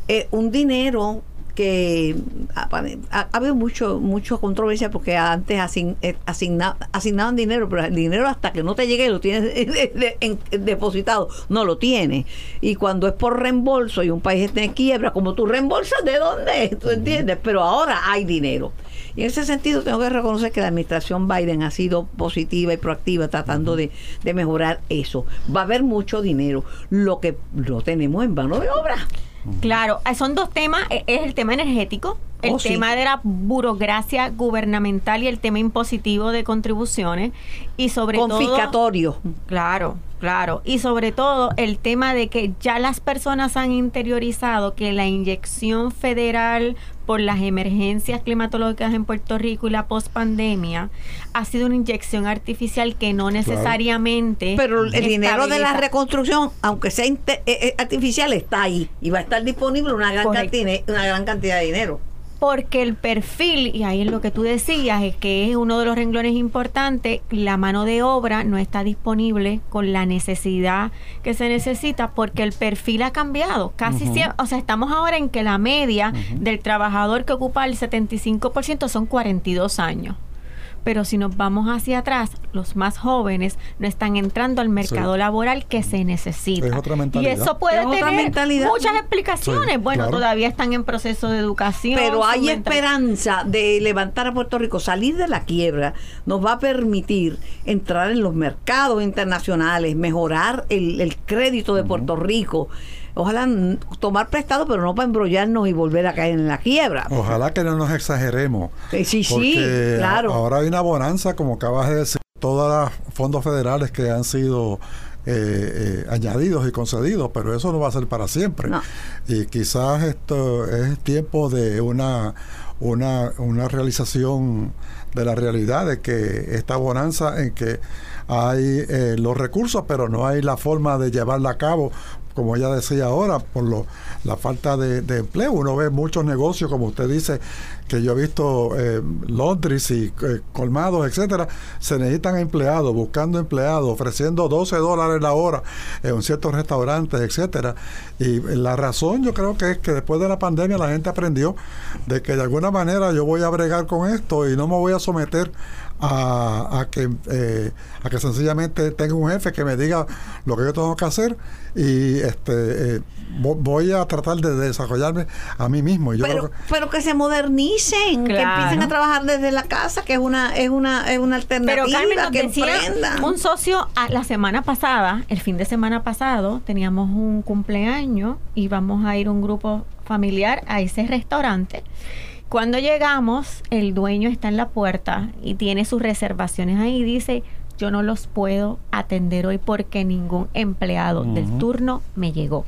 Eh, un dinero que ha, habido mucho mucha controversia porque antes asign, eh, asignaban dinero, pero el dinero hasta que no te llegue lo tienes depositado, no lo tienes. Y cuando es por reembolso y un país está en quiebra, como tú reembolsas, ¿de dónde? ¿Tú entiendes? Pero ahora hay dinero. Y en ese sentido tengo que reconocer que la administración Biden ha sido positiva y proactiva tratando de, mejorar eso. Va a haber mucho dinero. Lo que lo tenemos en mano de obra. Claro, eh, son dos temas, eh, es el tema energético, el oh, tema de la burocracia gubernamental y el tema impositivo de contribuciones y sobre todo confiscatorio. Claro, claro, y sobre todo el tema de que ya las personas han interiorizado que la inyección federal por las emergencias climatológicas en Puerto Rico y la pospandemia ha sido una inyección artificial que no necesariamente. Pero el dinero de la reconstrucción, aunque sea eh, eh, artificial, está ahí y va a estar disponible una gran, cantidad, una gran cantidad de dinero porque el perfil, y ahí es lo que tú decías, es que es uno de los renglones importantes, la mano de obra no está disponible con la necesidad que se necesita porque el perfil ha cambiado. Casi siempre, o sea, estamos ahora en que la media del trabajador que ocupa el 75% son 42 años pero si nos vamos hacia atrás, los más jóvenes no están entrando al mercado laboral que se necesita. y eso puede tener muchas explicaciones. bueno, todavía están en proceso de educación. Pero hay esperanza de levantar a Puerto Rico, salir de la quiebra, nos va a permitir entrar en los mercados internacionales, mejorar el, crédito de Puerto Rico ojalá tomar prestado, pero no para embrollarnos y volver a caer en la quiebra. Ojalá que no nos exageremos. Sí, sí, porque claro. ahora hay una bonanza, como acabas de decir, todos los fondos federales que han sido eh, eh, añadidos y concedidos, pero eso no va a ser para siempre. No. Y quizás esto es tiempo de una, una, una realización de la realidad de que esta bonanza en que hay eh, los recursos, pero no hay la forma de llevarla a cabo como ella decía ahora, por lo, la falta de, empleo. Uno ve muchos negocios, como usted dice, que yo he visto eh, laundries y eh, colmados, etcétera, se necesitan empleados, buscando empleados, ofreciendo 12 dólares la hora en ciertos restaurantes, etcétera. Y la razón yo creo que es que después de la pandemia la gente aprendió de que de alguna manera yo voy a bregar con esto y no me voy a someter a, a que eh, a que sencillamente tenga un jefe que me diga lo que yo tengo que hacer y este eh, vo- voy a tratar de desarrollarme a mí mismo y yo pero, que- pero que se modernicen, que empiecen a trabajar desde la casa, que es una es una es una alternativa Pero Carmen nos que emprendan. un socio a- la semana pasada, el fin de semana pasado, teníamos un cumpleaños y vamos a ir un grupo familiar a ese restaurante. Cuando llegamos, el dueño está en la puerta y tiene sus reservaciones ahí y dice, yo no los puedo atender hoy porque ningún empleado del turno me llegó.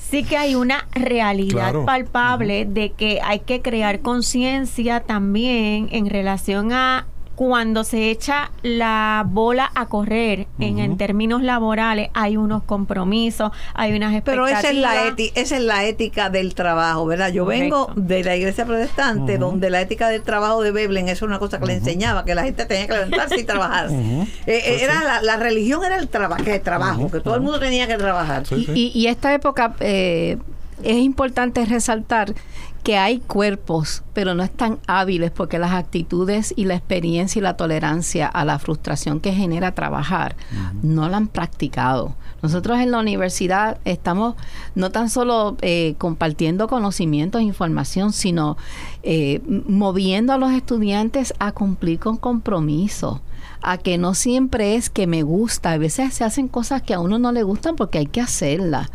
Sí que hay una realidad Claro. palpable de que hay que crear conciencia también en relación a cuando se echa la bola a correr en, términos laborales hay unos compromisos, hay unas Pero expectativas. esa es la ética, esa es la ética del trabajo, ¿verdad? Yo vengo de la iglesia protestante, donde la ética del trabajo de Veblen es una cosa que le enseñaba, que la gente tenía que levantarse y trabajar. Eh, eh, Sí, era la, la religión era el trabajo, que el trabajo, que todo el mundo tenía que trabajar. Sí, sí. Y, y esta época eh, es importante resaltar que hay cuerpos, pero no están hábiles porque las actitudes y la experiencia y la tolerancia a la frustración que genera trabajar no la han practicado. Nosotros en la universidad estamos no tan solo eh, compartiendo conocimientos e información, sino eh, moviendo a los estudiantes a cumplir con compromisos a que no siempre es que me gusta, a veces se hacen cosas que a uno no le gustan porque hay que hacerlas.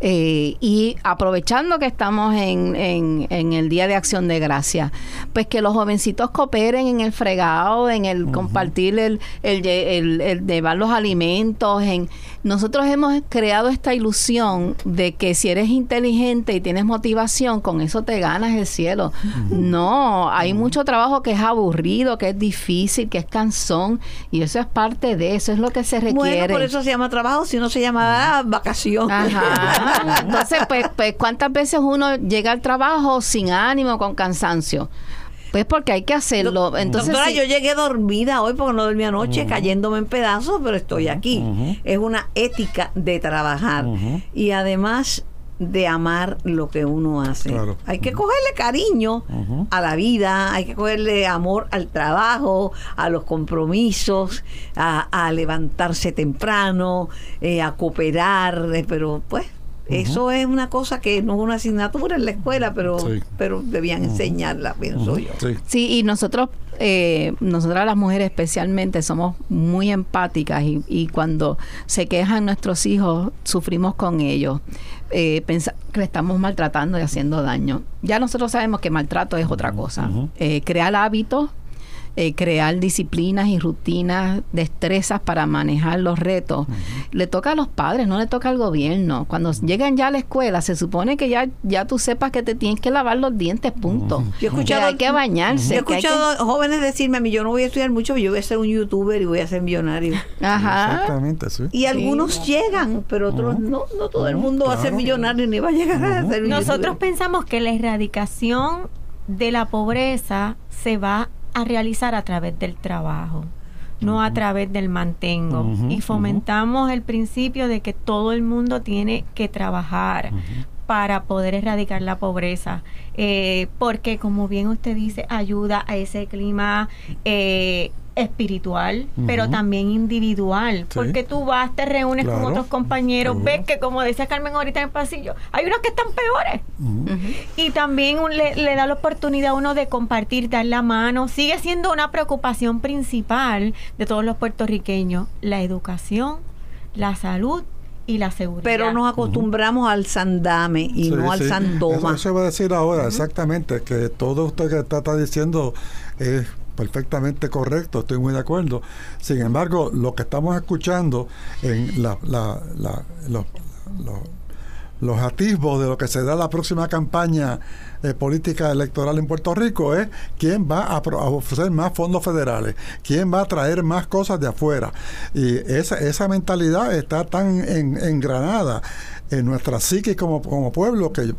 Eh, y aprovechando que estamos en, en- en el Día de Acción de Gracia, pues que los jovencitos cooperen en el fregado, en el compartir el, el, lle- el- el llevar los alimentos. En, nosotros hemos creado esta ilusión de que si eres inteligente y tienes motivación, con eso te ganas el cielo. No, hay mucho trabajo que es aburrido, que es difícil, que es cansón, y eso es parte de eso, es lo que se requiere. Bueno, por eso se llama trabajo, si no se llama vacación. Ajá. Entonces, pues, pues, ¿cuántas veces uno llega al trabajo sin ánimo, con cansancio? Pues porque hay que hacerlo. Entonces, Doctora, sí- yo llegué dormida hoy porque no dormí anoche, cayéndome en pedazos, pero estoy aquí. Es una ética de trabajar y además de amar lo que uno hace. Claro. Hay que cogerle cariño a la vida, hay que cogerle amor al trabajo, a los compromisos, a, a levantarse temprano, eh, a cooperar, eh, pero pues eso es una cosa que no es una asignatura en la escuela, pero, Sí. pero debían enseñarla, pienso yo. Sí. Sí, y nosotros, eh, nosotras las mujeres especialmente, somos muy empáticas y, y cuando se quejan nuestros hijos, sufrimos con ellos. Eh, pensa- que le estamos maltratando y haciendo daño. Ya nosotros sabemos que maltrato es otra cosa. Eh, crear hábitos, eh, crear disciplinas y rutinas, destrezas para manejar los retos. Le toca a los padres, no le toca al gobierno. Cuando llegan ya a la escuela, se supone que ya, ya tú sepas que te tienes que lavar los dientes, punto. Yo he Que escuchado, hay que bañarse. yo he que que- escuchado jóvenes decirme a mí, yo no voy a estudiar mucho, yo voy a ser un youtuber y voy a ser millonario. Ajá. Exactamente, sí. Y algunos llegan, pero otros no, no todo el mundo va a ser millonario ni va a llegar a ser un Nosotros youtuber. pensamos que la erradicación de la pobreza se va a realizar a través del trabajo, no a través del mantengo. Y fomentamos el principio de que todo el mundo tiene que trabajar para poder erradicar la pobreza. Eh, porque, como bien usted dice, ayuda a ese clima eh, espiritual, pero también individual. Sí. Porque tú vas, te reúnes con otros compañeros, Seguro. ves que, como decía Carmen ahorita en el pasillo, hay unos que están peores. Y también un- le, le da la oportunidad a uno de compartir, dar la mano. Sigue siendo una preocupación principal de todos los puertorriqueños, la educación, la salud y la seguridad. Pero nos acostumbramos al sandame y Sí, no al sí. sandoma. Eso, eso iba a decir ahora, exactamente, que todo usted que está, está diciendo es perfectamente correcto, estoy muy de acuerdo. Sin embargo, lo que estamos escuchando en la, la- la- los, los- los atisbos de lo que será la próxima campaña eh, política electoral en Puerto Rico es quién va a, ofrecer más fondos federales, quién va a traer más cosas de afuera. Y esa, esa mentalidad está tan en- engranada en nuestra psique como, como pueblo que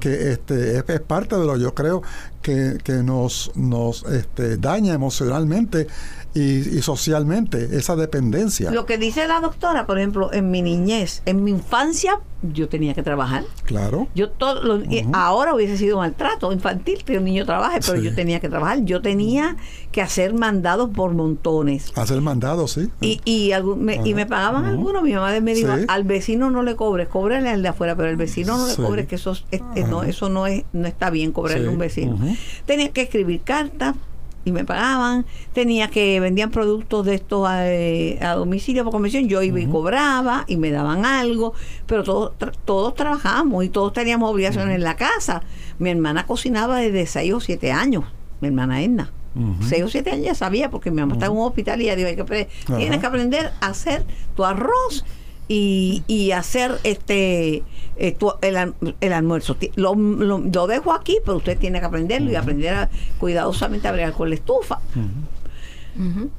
que este es, parte de lo yo creo que, que nos nos este, daña emocionalmente y socialmente esa dependencia Lo que dice la doctora, por ejemplo, en mi niñez, en mi infancia, yo tenía que trabajar. claro Yo todo, lo- ahora hubiese sido maltrato infantil que un niño trabaje, pero Sí. yo tenía que trabajar. Yo tenía que hacer mandados por montones. hacer mandados sí Y, y, algún- me, y me pagaban algunos. Mi mamá me dijo, Sí. al vecino no le cobres, cóbrale al de afuera, pero al vecino no le Sí. cobres, que eso, es- no, eso no, es, no está bien cobrarle a un vecino. Tenía que escribir cartas y me pagaban. Tenía que vendían productos de estos a, eh, a domicilio por convención. Yo iba y cobraba y me daban algo, pero todos, tra- todos trabajábamos y todos teníamos obligaciones en la casa. Mi hermana cocinaba desde 6 o 7 años, mi hermana Edna. Ujú. 6 o 7 años ya sabía porque mi mamá estaba en un hospital y ella dijo, que tienes que aprender a hacer tu arroz y, y hacer este eh, tu- el, al- el almuerzo. Lo, lo- lo dejo aquí, pero usted tiene que aprenderlo y aprender a, cuidadosamente a bregar con la estufa.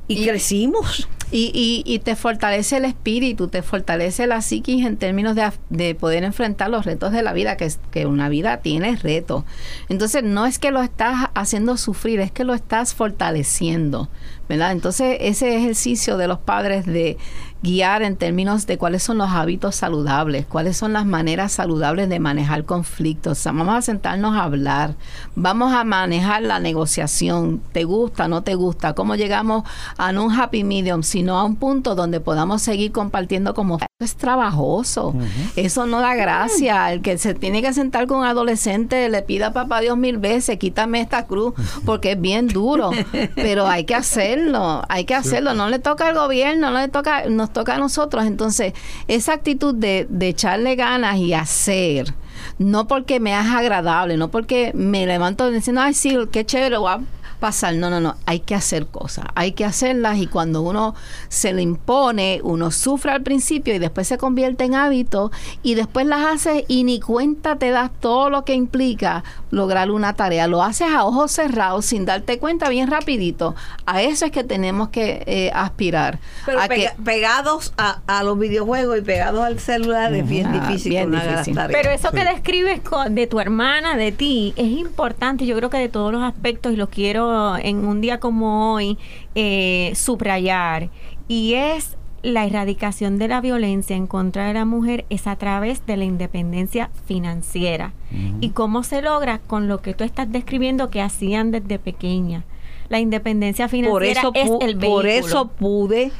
Y, crecimos. Y, y, y te fortalece el espíritu, te fortalece la psiquis en términos de, af- de poder enfrentar los retos de la vida, que, es, que una vida tiene retos. Entonces, no es que lo estás haciendo sufrir, es que lo estás fortaleciendo, ¿verdad? Entonces, ese ejercicio de los padres de guiar en términos de cuáles son los hábitos saludables, cuáles son las maneras saludables de manejar conflictos. Vamos a sentarnos a hablar, vamos a manejar la negociación, te gusta, no te gusta, cómo llegamos a no un happy medium, sino a un punto donde podamos seguir compartiendo como es trabajoso, eso no da gracia, el que se tiene que sentar con un adolescente le pida a papá Dios mil veces, quítame esta cruz, porque es bien duro, pero hay que hacerlo, hay que hacerlo, no le toca al gobierno, no le toca, nos toca a nosotros, entonces esa actitud de, de echarle ganas y hacer, no porque me es agradable, no porque me levanto diciendo, ay sí, qué chévere, a pasar. No, no, no. Hay que hacer cosas. Hay que hacerlas y cuando uno se lo impone, uno sufre al principio y después se convierte en hábito y después las haces y ni cuenta te das todo lo que implica lograr una tarea. Lo haces a ojos cerrados sin darte cuenta bien rapidito. A eso es que tenemos que eh, aspirar. Pero a que- pega- pegados a, a los videojuegos y pegados al celular es bien Ah, difícil bien difícil. tareas. Pero eso que describes co- de tu hermana, de ti, es importante. Yo creo que de todos los aspectos, y lo quiero en un día como hoy eh, subrayar, y es la erradicación de la violencia en contra de la mujer es a través de la independencia financiera. ¿Y cómo se logra? Con lo que tú estás describiendo que hacían desde pequeña. La independencia financiera por eso, es el vehículo. por eso pude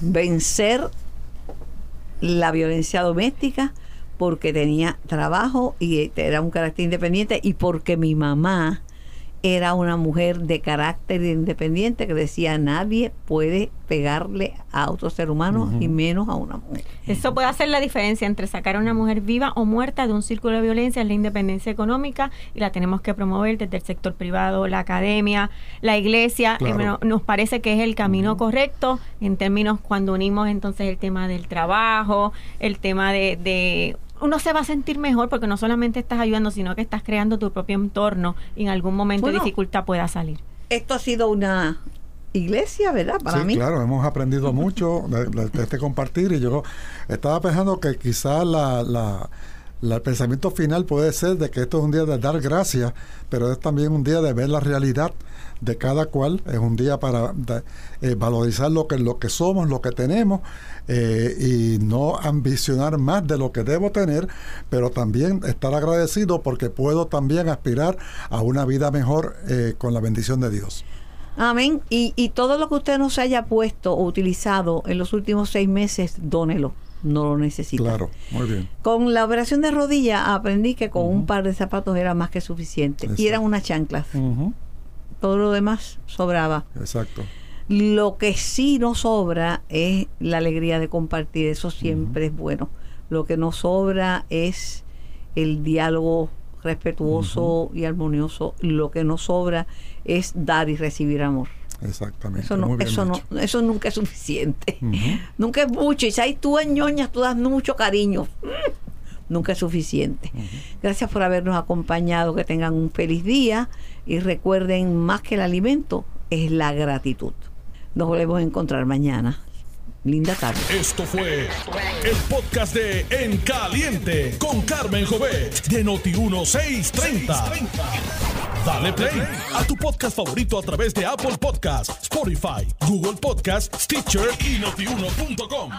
vencer la violencia doméstica porque tenía trabajo y era un carácter independiente y porque mi mamá era una mujer de carácter independiente que decía nadie puede pegarle a otro ser humano y menos a una mujer. Eso puede hacer la diferencia entre sacar a una mujer viva o muerta de un círculo de violencia, es la independencia económica y la tenemos que promover desde el sector privado, la academia, la iglesia. Claro. Eh, bueno, nos parece que es el camino correcto en términos cuando unimos entonces el tema del trabajo, el tema de, de uno se va a sentir mejor porque no solamente estás ayudando, sino que estás creando tu propio entorno y en algún momento de Bueno. dificultad pueda salir. Esto ha sido una iglesia, ¿verdad? Para sí, mí. claro, hemos aprendido mucho de, de- de este compartir y yo estaba pensando que quizás la, la- la- el pensamiento final puede ser de que esto es un día de dar gracias, pero es también un día de ver la realidad de cada cual, es un día para de- eh, valorizar lo que, lo que somos, lo que tenemos eh, y no ambicionar más de lo que debo tener, pero también estar agradecido porque puedo también aspirar a una vida mejor eh, con la bendición de Dios. Amén. Y, y todo lo que usted no se haya puesto o utilizado en los últimos seis meses, dónelo. No lo necesita. Claro, muy bien. Con la operación de rodilla aprendí que con un par de zapatos era más que suficiente. Y eran unas chanclas. Todo lo demás sobraba. Exacto. Lo que sí nos sobra es la alegría de compartir, eso siempre es bueno. Lo que nos sobra es el diálogo respetuoso y armonioso. Lo que nos sobra es dar y recibir amor. Exactamente. Eso, no, eso, no, eso nunca es suficiente. Nunca es mucho. Y si hay tú en ñoñas, tú das mucho cariño. Nunca es suficiente. Gracias por habernos acompañado. Que tengan un feliz día. Y recuerden, más que el alimento, es la gratitud. Nos volvemos a encontrar mañana. Linda tarde. Esto fue el podcast de En Caliente con Carmen Jovet de Noti1630. Dale play a tu podcast favorito a través de Apple Podcasts, Spotify, Google Podcasts, Stitcher y notiuno.com.